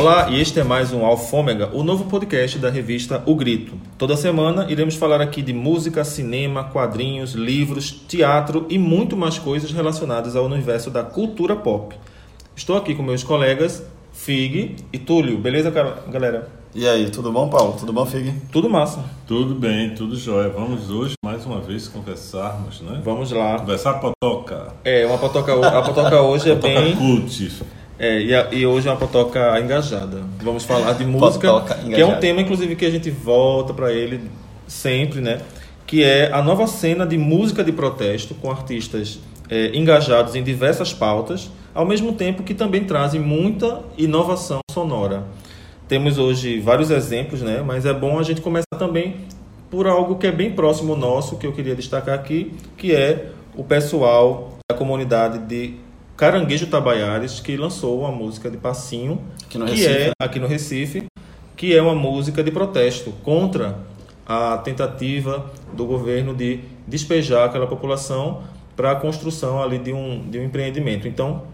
Olá, e este é mais um Alfômega, o novo podcast da revista O Grito. Toda semana iremos falar aqui de música, cinema, quadrinhos, livros, teatro e muito mais coisas relacionadas ao universo da cultura pop. Estou aqui com meus colegas Fig e Túlio. Beleza, galera? E aí, tudo bom, Paulo? Tudo bom, Fig? Tudo massa. Tudo bem, tudo jóia. Vamos hoje, mais uma vez, conversarmos, né? Vamos lá. Conversar potoca. É, uma potoca, a potoca hoje é potoca bem... cult. É, e, a, e, hoje é uma potoca engajada. Vamos falar de música, que é um tema, inclusive, que a gente volta para ele sempre, né? Que é a nova cena de música de protesto com artistas é, engajados em diversas pautas, ao mesmo tempo que também trazem muita inovação sonora. Temos hoje vários exemplos, né? Mas é bom a gente começar também por algo que é bem próximo nosso, que eu queria destacar aqui, que é o pessoal da comunidade de Caranguejo Tabaiares, que lançou uma música de passinho, aqui no que Recife. é aqui no Recife, que é uma música de protesto contra a tentativa do governo de despejar aquela população para a construção ali de um, de um empreendimento. Então,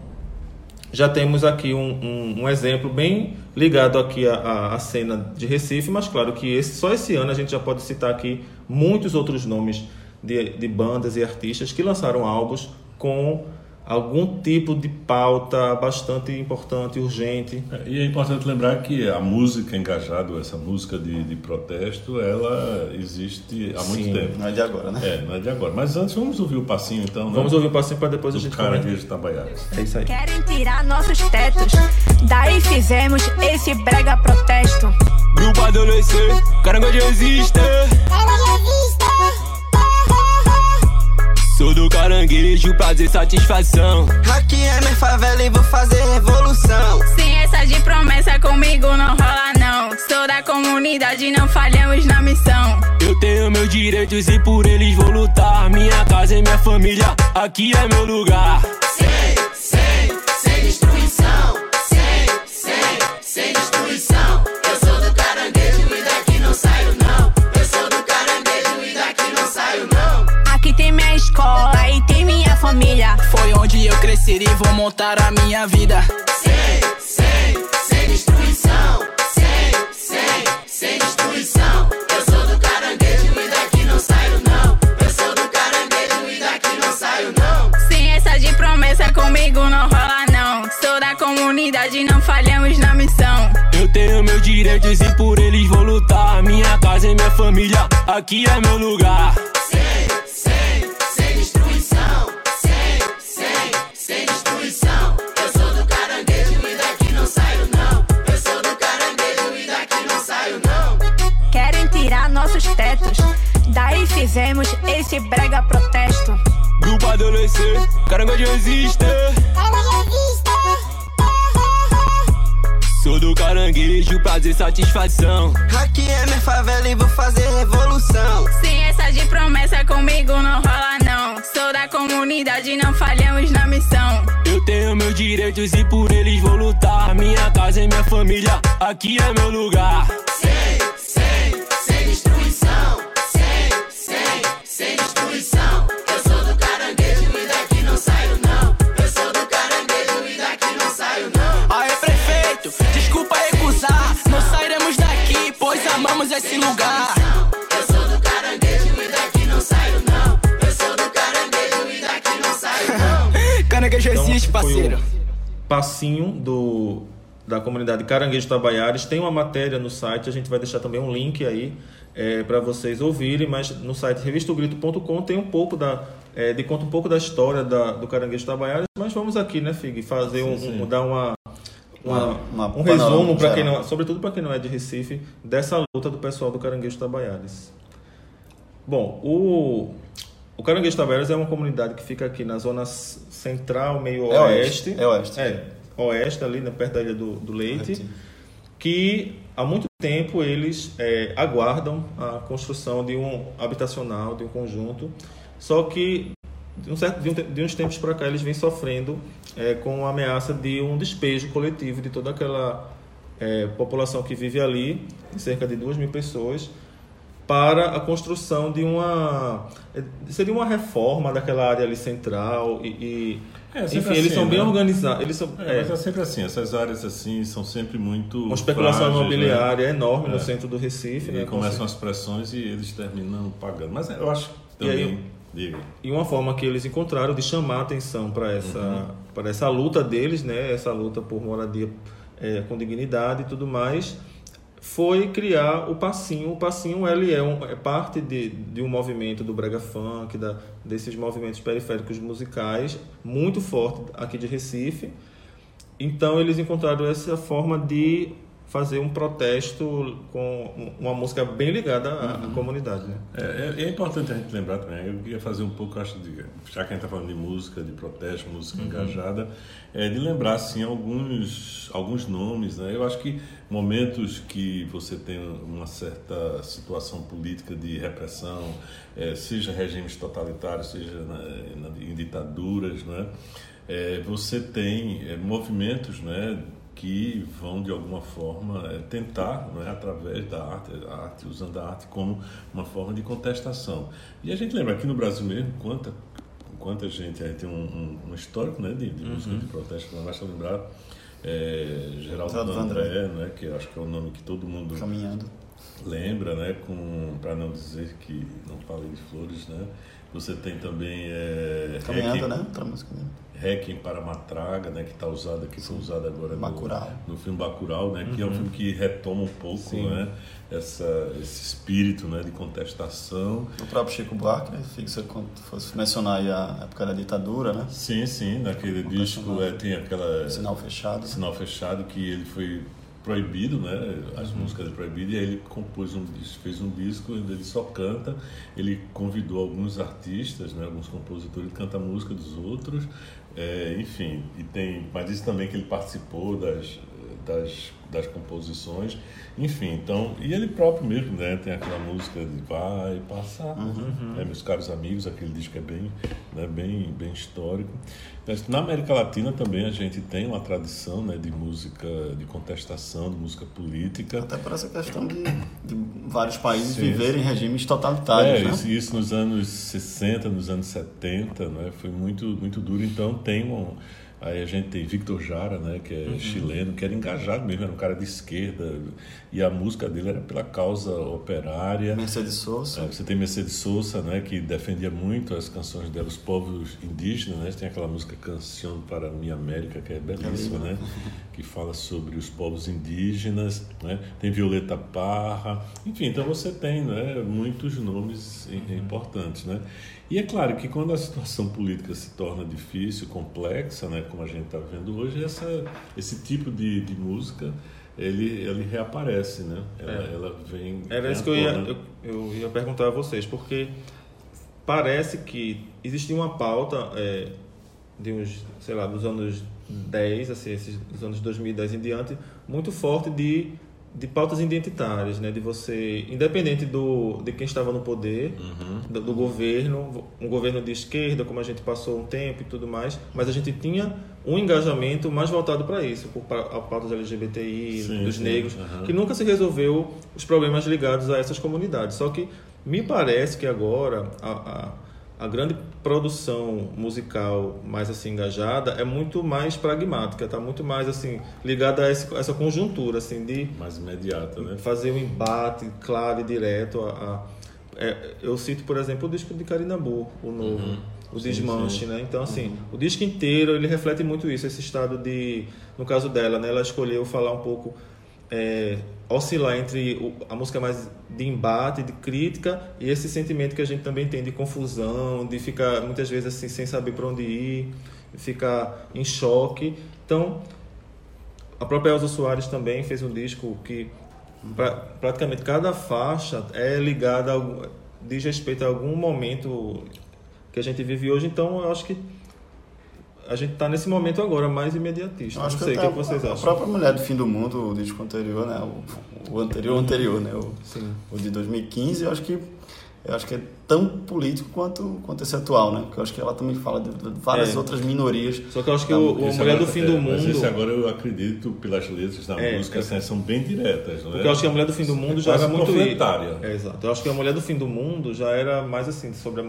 já temos aqui um, um, um exemplo bem ligado aqui à, à, cena de Recife, mas claro que esse, só esse ano a gente já pode citar aqui muitos outros nomes de, de bandas e artistas que lançaram álbuns com algum tipo de pauta bastante importante, urgente. É, e é importante lembrar que a música engajada, essa música de, de protesto, ela existe há muito Sim, tempo. Não é de agora, né? É, não é de agora. Mas antes vamos ouvir o passinho então. Vamos né? ouvir o passinho para depois Do a gente Caranguejo Tabaiares. É isso aí. Querem tirar nossos tetos, daí fizemos esse brega protesto. Grupo adolescente, caranguejo existe. Sou do caranguejo, prazer, satisfação. Aqui é minha favela e vou fazer revolução. Sem essa de promessa comigo não rola não. Sou da comunidade, não falhamos na missão. Eu tenho meus direitos e por eles vou lutar. Minha casa e minha família, aqui é meu lugar. E vou montar a minha vida. Sem, sem, sem destruição. Sem, sem, sem destruição. Eu sou do caranguejo e daqui não saio não. Eu sou do caranguejo e daqui não saio não. Sem essa de promessa comigo não rola não. Sou da comunidade, não falhamos na missão. Eu tenho meus direitos e por eles vou lutar. Minha casa e minha família, aqui é meu lugar. Sem, daí fizemos esse brega protesto. Grupo adolescente, caranguejo existe. Sou do caranguejo, prazer, satisfação. Aqui é minha favela e vou fazer revolução. Sem essa de promessa comigo não rola não. Sou da comunidade, não falhamos na missão. Eu tenho meus direitos e por eles vou lutar. Minha casa e minha família, aqui é meu lugar. Sem, pois amamos esse lugar. Eu sou do caranguejo e daqui não saio não. Eu sou do caranguejo e daqui não saio não. Caranguejo Então, existe, foi parceiro. passinho do, da comunidade Caranguejo Tabaiares. Tem uma matéria no site, a gente vai deixar também um link aí é, para vocês ouvirem, mas no site revistogrito.com tem um pouco da. É, de conta um pouco da história da, do Caranguejo Tabaiares, mas vamos aqui, né, Fig, fazer um, sim. um- dar uma, uma- Uma- um resumo para quem não, sobretudo para quem não é de Recife, dessa luta do pessoal do Caranguejo Tabaiares. Bom, o, o Caranguejo Tabaiares é uma comunidade que fica aqui na zona central, meio É oeste. é oeste. É, oeste, ali né, perto da Ilha do, do Leite. Leite. Que há muito tempo eles é, aguardam a construção de um habitacional, de um conjunto. Só que de, um certo, de, um de uns tempos para cá eles vêm sofrendo é, com a ameaça de um despejo coletivo de toda aquela é, população que vive ali, cerca de duas mil pessoas, para a construção de uma seria uma reforma daquela área ali central e, e é, enfim assim, eles são né? bem organizados eles são é, é, mas é sempre assim essas áreas assim são sempre muito uma especulação frágeis, imobiliária né? enorme no é. centro do Recife e né? começam as pressões e eles terminam pagando mas eu acho também Diga. e uma forma que eles encontraram de chamar a atenção para essa uhum. essa luta deles né essa luta por moradia é, com dignidade e tudo mais foi criar o passinho. O passinho ele é, um, é parte de, de um movimento do brega funk, da, desses movimentos periféricos musicais, muito forte aqui de Recife. Então eles encontraram essa forma de fazer um protesto com uma música bem ligada à, uhum. comunidade. Né? É, é, é, importante a gente lembrar também, eu queria fazer um pouco, acho, de, já que a gente está falando de música, de protesto, música uhum. engajada, é, de lembrar, assim, alguns, alguns nomes, né? Eu acho que momentos que você tem uma certa situação política de repressão, é, seja regimes totalitários, seja na, na, em ditaduras, né? É, você tem é, movimentos, né? Que vão de alguma forma é, tentar, não é, através da arte, a arte, usando a arte como uma forma de contestação. E a gente lembra aqui no Brasil mesmo quanta quanta gente aí tem um, um, um histórico, né, de, de uhum. música de protesto, não basta lembrar é, Geraldo André, André, né, que acho que é o nome que todo mundo caminhando lembra, né, com para não dizer que não falei de flores, né. Você tem também é, caminhando, Requiem, né, outra música. Né? Requiem para Matraga, né, que está usada aqui, foi usada agora Bacurau. No, no filme Bacurau, né, uhum. que é um uhum. filme que retoma um pouco, né, essa, esse espírito, né, de contestação. O próprio Chico Buarque, né, se fosse mencionar aí a época da ditadura, né? Sim, sim, naquele disco é, tem aquela sinal fechado, sinal fechado que ele foi proibido, né? As músicas proibidas, e aí ele compôs um fez um disco ele só canta. Ele convidou alguns artistas, né? Alguns compositores, ele canta a música dos outros. É, enfim, e tem, mas isso também que ele participou das, das, das composições, enfim, então, e ele próprio mesmo, né, tem aquela música de Vai Passar, uhum. né, meus caros amigos, aquele disco é bem, né, bem, bem histórico. Na América Latina também a gente tem uma tradição, né, de música de contestação, de música política. Até por essa questão de, de vários países sim, viverem regimes totalitários, é, né? Isso, isso nos anos 60, nos anos 70, né, foi muito, muito duro, então tem um Aí a gente tem Victor Jara, né, que é uhum. chileno, que era engajado mesmo, era um cara de esquerda, e a música dele era pela causa operária. Mercedes Sosa. É, você tem Mercedes Sosa, né, que defendia muito as canções dela, os povos indígenas, né, tem aquela música Canção para Minha América, que é belíssima, é né, que fala sobre os povos indígenas, né, tem Violeta Parra, enfim, então você tem, né, muitos nomes uhum. importantes, né. E é claro que quando a situação política se torna difícil, complexa, né, como a gente está vendo hoje, essa, esse tipo de, de música ele, ele reaparece, né? Ela, é. ela vem. Era isso que eu ia, eu, eu, ia perguntar a vocês, porque parece que existia uma pauta é, de uns, sei lá, dos anos 10, assim, esses, dos anos 2010 em diante, muito forte de de pautas identitárias, né? De você, independente do de quem estava no poder, uhum. do, do, governo, um governo de esquerda, como a gente passou um tempo e tudo mais, mas a gente tinha um engajamento mais voltado para isso, por a pautas LGBTI, sim, dos sim. negros, uhum. que nunca se resolveu os problemas ligados a essas comunidades. Só que me parece que agora a, a a grande produção musical mais assim engajada é muito mais pragmática, está muito mais assim ligada a esse, essa conjuntura assim de mais imediata, né? Fazer um embate claro e direto a, a é, eu cito por exemplo o disco de Karinabu, o novo, uhum. o Desmanche, né? Então assim, uhum. o disco inteiro ele reflete muito isso, esse estado de no caso dela, né, ela escolheu falar um pouco é, oscilar entre a música mais de embate, de crítica e esse sentimento que a gente também tem de confusão, de ficar muitas vezes assim sem saber para onde ir, ficar em choque. Então, a própria Elza Soares também fez um disco que pra, praticamente cada faixa é ligada a, diz respeito a algum momento que a gente vive hoje. Então, eu acho que a gente está nesse momento agora mais imediatista. acho não sei o que, que vocês a, acham. A própria Mulher do Fim do Mundo, o disco anterior, né? O, o anterior anterior, né? O, Sim. o de 2015, eu acho que eu acho que é tão político quanto, quanto esse atual, né? Porque eu acho que ela também fala de, várias É. outras minorias. Só que eu acho que Tá, o, o Mulher agora- do Fim é, do Mas esse Mundo. agora eu acredito, pelas letras da É, música, é. assim, são bem diretas. Não é? Porque eu acho que a Mulher do Fim do Mundo É já quase era muito. É, exato. Eu acho que a Mulher do Fim do Mundo já era mais assim, sobre a,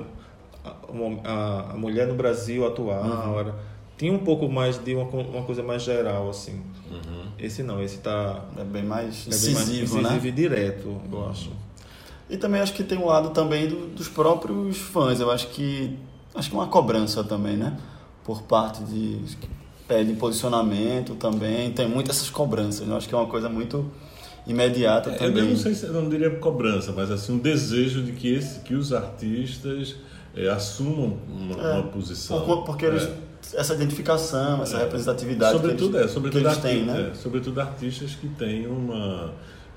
a, a- mulher no Brasil atual. Uhum. Era, tinha um pouco mais de uma, uma coisa mais geral, assim. Uhum. Esse não, esse tá. É bem mais É bem mais incisivo, incisivo né? e direto, eu acho. E também acho que tem um lado também do- dos próprios fãs. Eu acho que acho que uma cobrança também, né? Por parte de que pedem posicionamento também. Tem muitas essas cobranças. né? Eu acho que é uma coisa muito imediata É, Eu também. não sei se eu não diria cobrança, mas assim um desejo de que, esse, que os artistas eh, assumam uma, É, uma posição. Por- porque eles, É. essa identificação, essa representatividade sobretudo, que eles, é, sobretudo, que eles têm, né? é, sobretudo artistas que têm uma,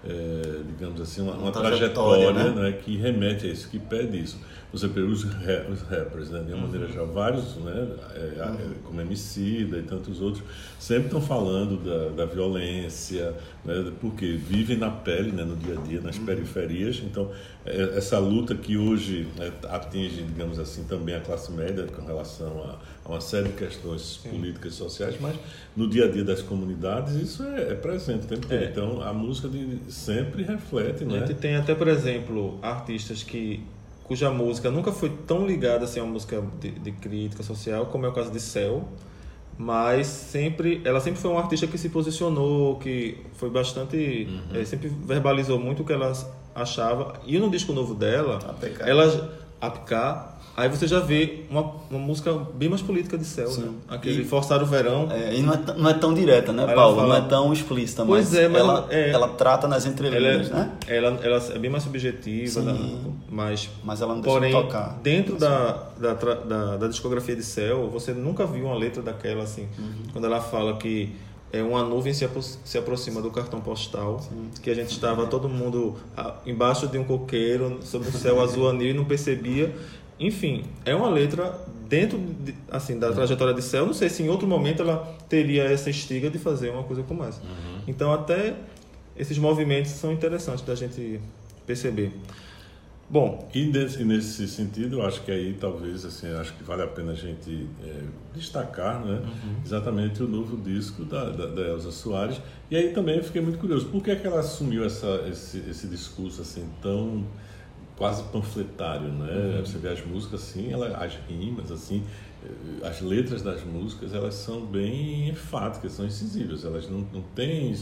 é, digamos assim, uma, uma trajetória, trajetória, né? né, que remete a isso, que pede isso. Você pega os, ra- os rappers, né, de uma maneira geral, vários, né, é, a- como Emicida e tantos outros, sempre estão falando da, da violência, né, porque vivem na pele, né, no dia a dia, nas Uhum. periferias. Então, é, essa luta que hoje né, atinge, digamos assim, também a classe média com relação a, a uma série de questões políticas e sociais, mas no dia a dia das comunidades isso é, é presente o tempo todo. É. Então, a música de, sempre reflete, A né? gente tem até, por exemplo, artistas que cuja música nunca foi tão ligada assim, a uma música de, de crítica social, como é o caso de Cell, mas sempre ela sempre foi uma artista que se posicionou, que foi bastante, eh, sempre verbalizou muito o que ela achava. E no disco novo dela, APK. ela APK, aí você já vê uma, uma música bem mais política de Cell, né? Aquele E- Forçar o Verão. É, e não é, não é tão direta, né, Ela Paulo? fala- Não é tão explícita, Pois mas, é, mas ela, é- ela trata nas Ela entrelinhas, é, né? ela, ela é bem mais subjetiva, Sim. né? mas, Mas ela não deixa porém, de tocar. dentro da, da, da, da discografia de Cell, você nunca viu uma letra daquela assim, Uhum. quando ela fala que é uma nuvem se, apro- se aproxima do cartão postal, que a gente estava todo mundo ah, embaixo de um coqueiro, sob o céu azul anil e não percebia. Enfim, é uma letra dentro de- assim da trajetória de Cell. Não sei se em outro momento ela teria essa estiga de fazer uma coisa como essa. Então até esses movimentos são interessantes da gente perceber. Bom, E nesse, nesse sentido, eu acho que aí talvez, assim, acho que vale a pena a gente é, destacar, né, exatamente o novo disco da, da, da Elza Soares. E aí também eu fiquei muito curioso, por que, é que ela assumiu essa, esse, esse discurso assim tão quase panfletário, né? Você vê as músicas assim, ela, as rimas assim, eh, as letras das músicas, elas são bem enfáticas, são incisivas, elas não, não têm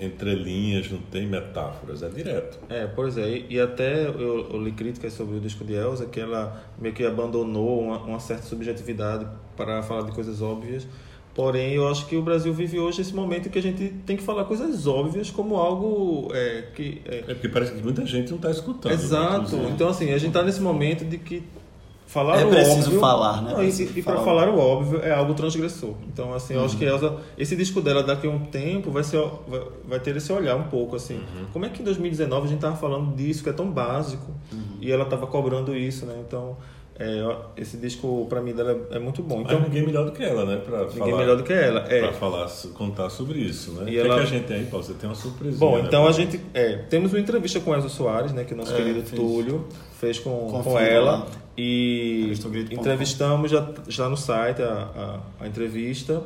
entrelinhas, não tem metáforas, é direto. É, pois é, e- e até eu, eu li críticas sobre o disco de Elsa que ela meio que abandonou uma, uma certa subjetividade para falar de coisas óbvias. Porém, eu acho que o Brasil vive hoje esse momento em que a gente tem que falar coisas óbvias como algo é, que. é, É porque parece que muita gente não está escutando. né, Exato. inclusive. Então, assim, a gente está nesse momento de que falar É o preciso óbvio. falar, né? Não, e e para falar. o óbvio é algo transgressor. Então, assim, eu acho que Elsa, esse disco dela daqui a um tempo vai, ser, vai, vai ter esse olhar um pouco, assim. Como é que em 2019 a gente tava falando disso, que é tão básico, e ela tava cobrando isso, né? Então, é, esse disco, para mim, dela é, é muito bom. Então, Mas ninguém melhor do que ela, né? Pra ninguém falar, melhor do que ela. É. Pra falar, contar sobre isso, né? E o que, ela- é que a gente tem aí, Paulo? Você tem uma surpresinha. Bom, né, então a gente é, temos uma entrevista com Elza Soares, né, que o nosso É, querido fez. Túlio fez com, com ela e entrevistamos já já no site a, a, a entrevista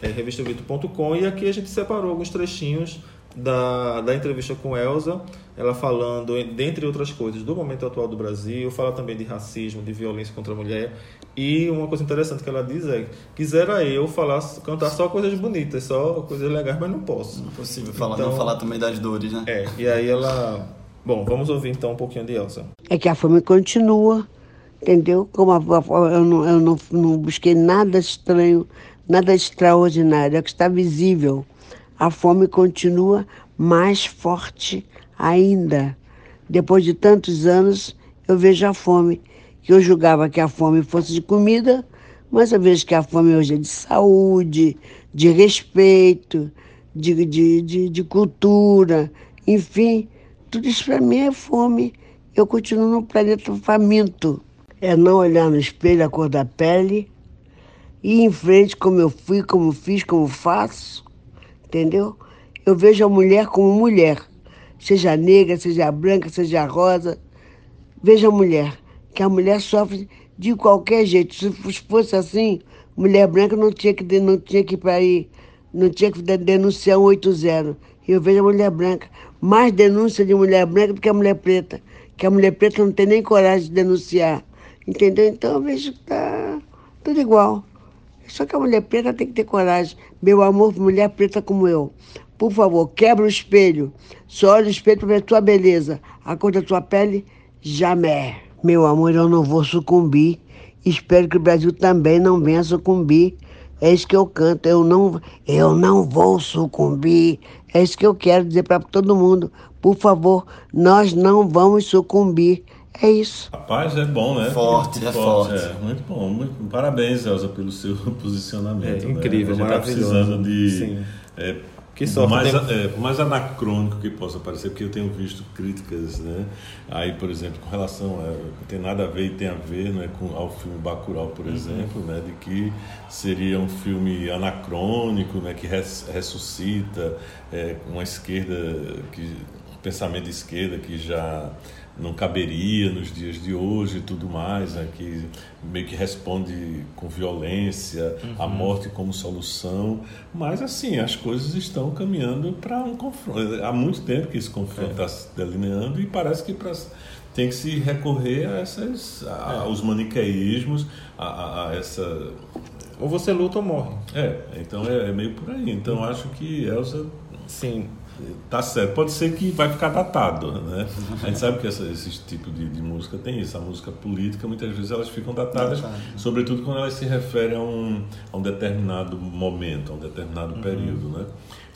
é, revistogrito.com e aqui a gente separou alguns trechinhos da, da entrevista com Elza, ela falando, dentre outras coisas, do momento atual do Brasil, fala também de racismo, de violência contra a mulher. E uma coisa interessante que ela diz é: quisera eu falar, cantar só coisas bonitas, só coisas legais, mas não posso. Não é possível falar, Então- não falar também das dores, né? É, e aí ela. Bom, vamos ouvir então um pouquinho de Elsa. é que a fome continua, entendeu? Como a, a- eu, não, eu não, não busquei nada estranho, nada extraordinário, é que está visível. A fome continua mais forte ainda. Depois de tantos anos, eu vejo a fome, que eu julgava que a fome fosse de comida, mas eu vejo que a fome hoje é de saúde, de respeito, de, de, de, de cultura, enfim, tudo isso para mim é fome. Eu continuo no planeta faminto. É não olhar no espelho a cor da pele, ir em frente como eu fui, como fiz, como faço, entendeu? Eu vejo a mulher como mulher, seja negra, seja branca, seja rosa, Veja a mulher, que a mulher sofre de qualquer jeito. Se fosse assim, mulher branca não tinha que, não tinha que ir para aí, não tinha que denunciar 180. Eu vejo a mulher branca, mais denúncia de mulher branca do que a mulher preta, que a mulher preta não tem nem coragem de denunciar. Entendeu? Então eu vejo que tá tudo igual. Só que a mulher preta tem que ter coragem. Meu amor, mulher preta como eu. Por favor, quebra o espelho. Só olha o espelho para ver a tua beleza. A cor da tua pele, jamais. Meu amor, eu não vou sucumbir. Espero que o Brasil também não venha sucumbir. É isso que eu canto. Eu não, eu não vou sucumbir. É isso que eu quero dizer para todo mundo. Por favor, nós não vamos sucumbir. É isso. Rapaz, é bom, né? Forte, muito é forte. forte. É, muito bom. Muito, parabéns, Elza, pelo seu posicionamento. É incrível, né? A gente está precisando de é, que. Mais, tem... é, mais anacrônico que possa parecer, porque eu tenho visto críticas, né? Aí, por exemplo, com relação a. Não tem nada a ver e tem a ver né, com, ao filme Bacurau, por uhum. exemplo, né? De que seria um filme anacrônico, né? Que res, ressuscita é, uma esquerda, que, um pensamento de esquerda que já não caberia nos dias de hoje e tudo mais, né, que meio que responde com violência, uhum. a morte como solução. Mas, assim, as coisas estão caminhando para um confronto. Há muito tempo que esse confronto está é. se delineando e parece que pra, tem que se recorrer a essas, a, é. aos maniqueísmos, a, a, a, essa. Ou você luta ou morre. É, então é, é meio por aí. Então uhum. acho que Elsa. Sim, Tá certo. Pode ser que vai ficar datado, né? A gente sabe que essa, esse tipo de, de, música tem isso. A música política, muitas vezes elas ficam datadas, sobretudo quando elas se referem a um, a um determinado momento, a um determinado uhum. período, né?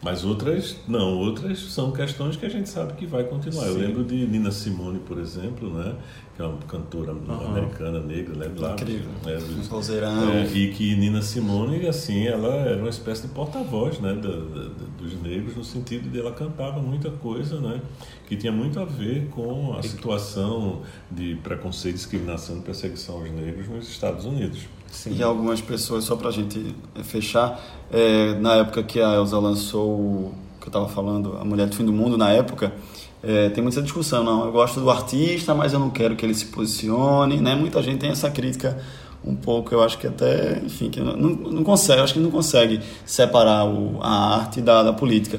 Mas outras, não. Outras são questões que a gente sabe que vai continuar. Sim. Eu lembro de Nina Simone, por exemplo, né? que é uma cantora uhum. americana negra, né? Lá, Incrível. Né, dos, é, e que Nina Simone, assim, ela era uma espécie de porta-voz, né? Da, da, dos negros, no sentido de ela cantava muita coisa, né? Que tinha muito a ver com a situação de preconceito, discriminação e perseguição aos negros nos Estados Unidos. Sim. E algumas pessoas, só para a gente fechar, é, na época que a Elsa lançou, o que eu estava falando, A Mulher do Fim do Mundo, na época, é, tem muita discussão, não, eu gosto do artista, mas eu não quero que ele se posicione, né? Muita gente tem essa crítica um pouco, eu acho que até, enfim, que não, não consegue, acho que não consegue separar o, a arte da, da política.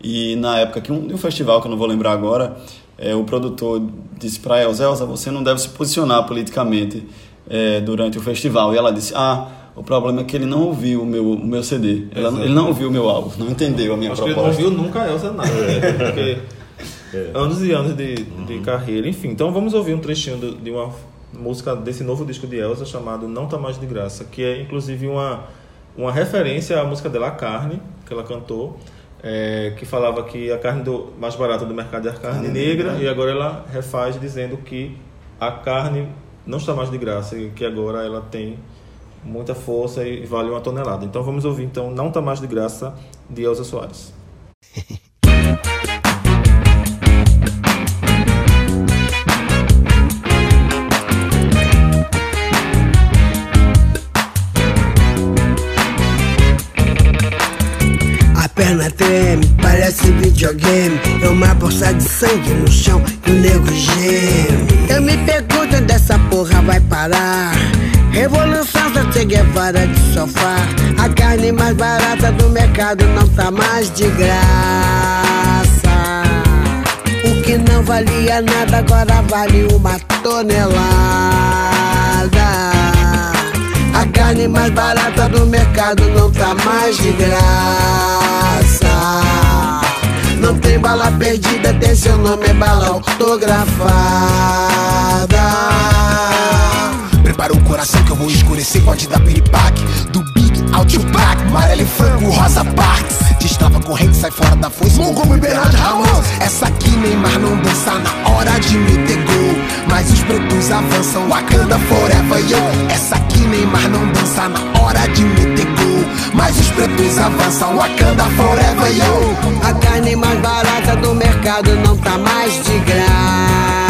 E na época que um, um festival, que eu não vou lembrar agora, é, o produtor disse para a Elza, você não deve se posicionar politicamente é, durante o festival. E ela disse, ah, o problema é que ele não ouviu o meu, o meu CD. Ela, ele não ouviu o meu álbum, não entendeu a minha Acho proposta. Que ele não ouviu nunca a Elza nada. É. Porque é. Anos e anos de, uhum. de carreira. Enfim, então vamos ouvir um trechinho de, de uma música desse novo disco de Elsa chamado Não Tá Mais de Graça, que é inclusive uma, uma referência à música dela, a Carne, que ela cantou, é, que falava que a carne do, mais barata do mercado é a carne uhum. negra, e agora ela refaz dizendo que a carne não está mais de graça e que agora ela tem muita força e vale uma tonelada. Então vamos ouvir então Não Tá Mais de Graça de Elza Soares. perna treme, parece videogame. É uma poça de sangue no chão e o nego geme. Eu me pergunto onde essa porra vai parar. Revolução da Che Guevara de sofá. A carne mais barata do mercado não tá mais de graça. O que não valia nada agora vale uma tonelada. A carne mais barata do mercado não tá mais de graça. Não tem bala perdida, tem seu nome, é bala autografada. Prepara o coração que eu vou escurecer, pode dar piripaque. Do Big ao Tupac, amarelo e frango, rosa parks. Destrava corrente, sai fora da foice. Montgomery Bernard Ramos. Essa aqui Neymar não dança na hora de meter gol. Mas os pretos avançam, Wakanda forever, yo. Essa aqui Neymar não dança na hora de meter gol. Mas os pretos avançam, Wakanda forever, yo. A carne mais barata do mercado não tá mais de graça.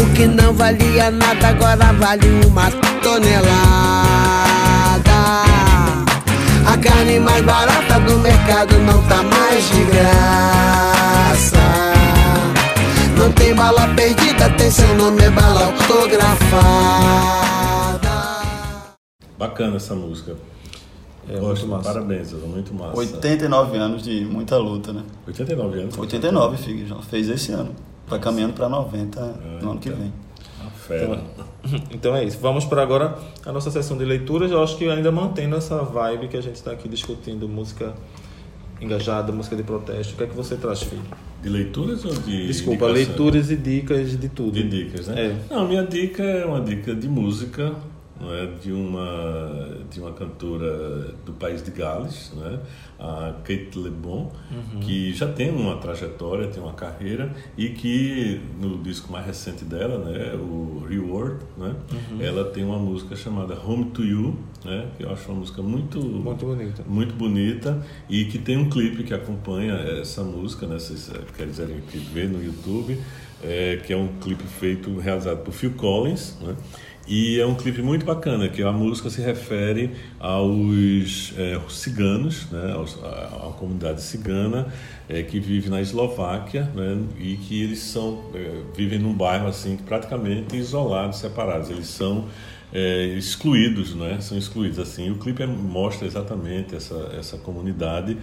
O que não valia nada agora vale uma tonelada. A carne mais barata do mercado não tá mais de graça. Não tem bala perdida tem seu nome, é bala autografada. Bacana essa música. É Gosto, muito massa. Parabéns, Elon, muito massa. 89 anos de muita luta, né? 89 anos. 89, filho, já fez esse ano. Vai caminhando pra 90 no ano que vem. Fera. Então é isso. Vamos para agora a nossa sessão de leituras. Eu acho que ainda mantendo essa vibe que a gente está aqui discutindo, música engajada, música de protesto. O que é que você traz, filho? De leituras ou de. Desculpa, indicação? leituras e dicas de tudo. De dicas, né? É. Não, minha dica é uma dica de música, não é? de, uma, de uma cantora do país de Gales, não é? a Kate Le Bon, que já tem uma trajetória, tem uma carreira e que no disco mais recente dela, né, o Reward, né, ela tem uma música chamada Home to You, né, que eu acho uma música muito Muito bonita. muito bonita e que tem um clipe que acompanha essa música, né? Se quer dizer, que vê no YouTube, é, que é um clipe feito, realizado por Phil Collins, né? E é um clipe muito bacana, que a música se refere aos é, ciganos, né? Aos, a, a comunidade cigana é, que vive na Eslováquia, né? E que eles são é, vivem num bairro assim praticamente isolados, separados. Eles são é, excluídos, né? São excluídos assim. O clipe é- mostra exatamente essa essa comunidade,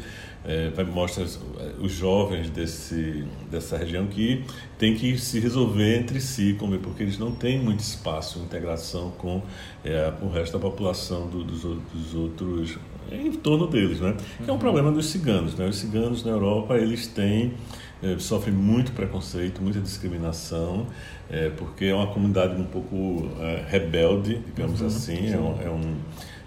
é, mostra os, os jovens desse dessa região que tem que se resolver entre si, como porque eles não têm muito espaço, integração com é, o resto da população do- dos, dos outros em torno deles, né? Que é um problema dos ciganos, né? Os ciganos na Europa eles têm eh, sofrem muito preconceito, muita discriminação, eh, porque é uma comunidade um pouco eh, rebelde, digamos assim, é um, é um-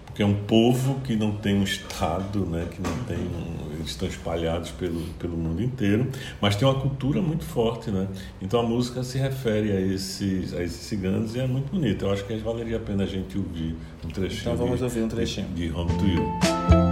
porque é um povo que não tem um estado, né, que não tem, um- eles estão espalhados pelo, pelo mundo inteiro, mas tem uma cultura muito forte, né? Então a música se refere a esses, a esses ciganos e é muito bonita. Eu acho que valeria a pena a gente ouvir um trechinho. Então vamos de- ouvir um trechinho. de, de Home to You.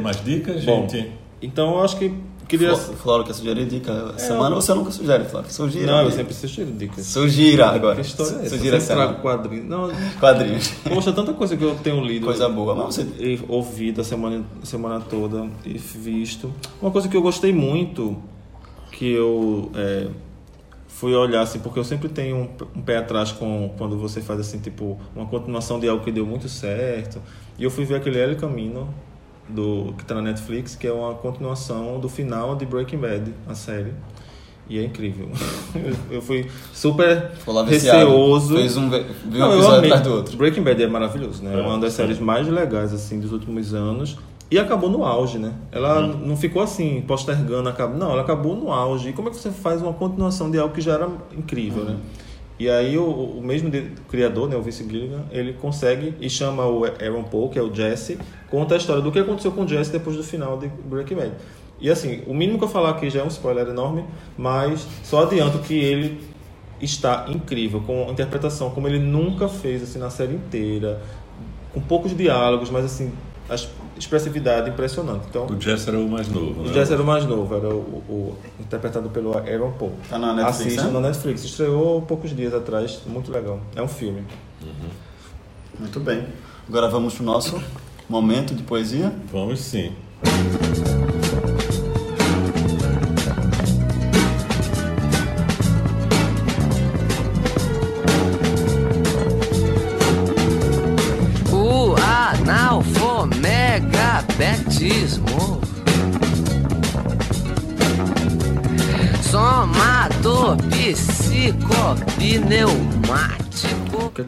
Tem mais dicas, Bom, gente? então eu acho que queria. Flo- Flora quer sugerir dica semana ou você nunca sugere, Flora? Sugira. Não, eu sempre sugiro dicas. Sugira agora. Que história é essa? Sugira Eu sempre semana. trago quadrinhos. Não, Quadrinhos. poxa, tanta coisa que eu tenho lido. Coisa boa, mas você- E ouvido a semana, semana toda e visto. Uma coisa que eu gostei muito, que eu é, fui olhar, assim, porque eu sempre tenho um, um pé atrás com quando você faz, assim, tipo, uma continuação de algo que deu muito certo. E eu fui ver aquele El Camino, do, que tá na Netflix, que é uma continuação do final de Breaking Bad, a série. E é incrível. Eu- Eu fui super receoso. Fez um, viu um Não, episódio atrás do outro. Breaking Bad é maravilhoso, né? É É, uma das sim. séries mais legais assim dos últimos anos. E acabou no auge, né? Ela não ficou assim, postergando, acabou. Não, ela acabou no auge. E como é que você faz uma continuação de algo que já era incrível, né? E aí o, o mesmo criador, né, o Vince Gilligan, ele consegue e chama o Aaron Paul, que é o Jesse, conta a história do que aconteceu com o Jesse depois do final de Breaking Bad. E assim, o mínimo que eu falar aqui já é um spoiler enorme, mas só adianto que ele está incrível, com a interpretação como ele nunca fez assim na série inteira, com poucos diálogos, mas assim, a expressividade impressionante. Então, O Jess era o mais novo, o né? Jesse era o mais novo, era o, o- interpretado pelo Aaron Paul. Tá na Netflix, Assista né? na Netflix. Estreou poucos dias atrás, muito legal. É um filme. Muito bem. Agora vamos pro nosso momento de poesia. Vamos sim.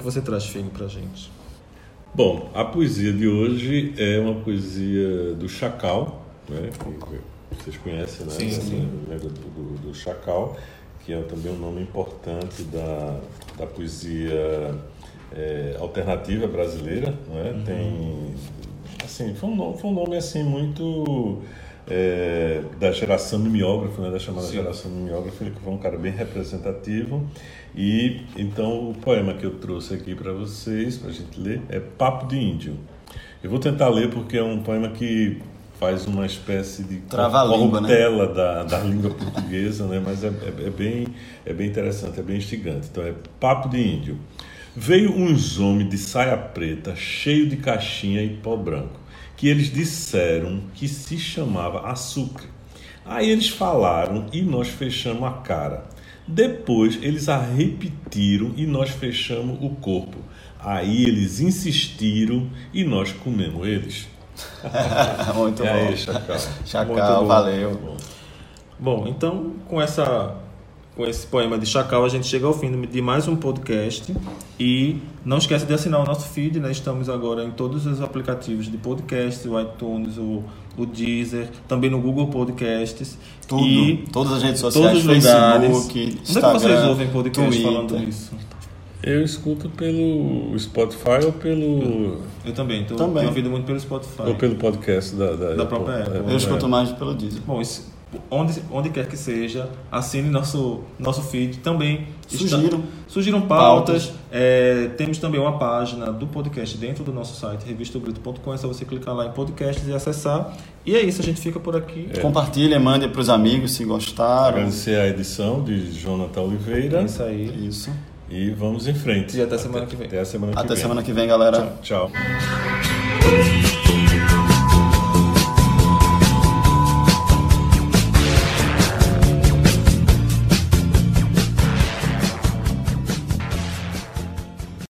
Que você traz, Fini, pra gente? Bom, a poesia de hoje é uma poesia do Chacal, né? que vocês conhecem, né? Sim, sim. Lembra do, do, Chacal, que é também um nome importante da, da poesia é, alternativa brasileira, não é? Tem, assim, foi um nome, foi um nome assim muito é, da geração mimeógrafo, né? Da chamada Sim. geração mimeógrafo, ele foi um cara bem representativo. E então o poema que eu trouxe aqui para vocês, para a gente ler, é Papo de Índio. Eu vou tentar ler porque é um poema que faz uma espécie de né? corruptela da, da língua portuguesa, né? mas é, é- é bem, é bem interessante, é bem instigante. Então é Papo de Índio. Veio uns homens de saia preta, cheio de caixinha e pó branco, que eles disseram que se chamava açúcar. Aí eles falaram e nós fechamos a cara. Depois eles a repetiram e nós fechamos o corpo. Aí eles insistiram e nós comemos eles. Muito aí, bom. Chacal? Chacal, Muito bom. valeu. Bom, então com essa com esse poema de Chacal a gente chega ao fim de mais um podcast e não esquece de assinar o nosso feed, né? Estamos agora em todos os aplicativos de podcast, o iTunes, o, o Deezer, também no Google Podcasts Tudo. e Todas as redes todos sociais, os lugares. Facebook, Onde é que Instagram, vocês ouvem podcast Twitter. falando isso? Eu escuto pelo Spotify ou pelo, Eu também, tô, Também. tenho ouvido muito pelo Spotify. ou pelo podcast da, da, Da própria Apple. Eu escuto mais pelo Disney. Bom, isso- onde, onde quer que seja, assine nosso, nosso feed. Também Sugiram. está- sugiram pautas. Pautas. É, temos também uma página do podcast dentro do nosso site, revistogrito.com. É só você clicar lá em podcasts e acessar. E é isso, a gente fica por aqui. Compartilha, mande para os amigos se gostaram. Agradecer a edição de Jonathan Oliveira. É isso aí. Isso. E vamos em frente. E até semana que vem. Até a semana que Até vem. semana que vem, galera. Tchau. tchau.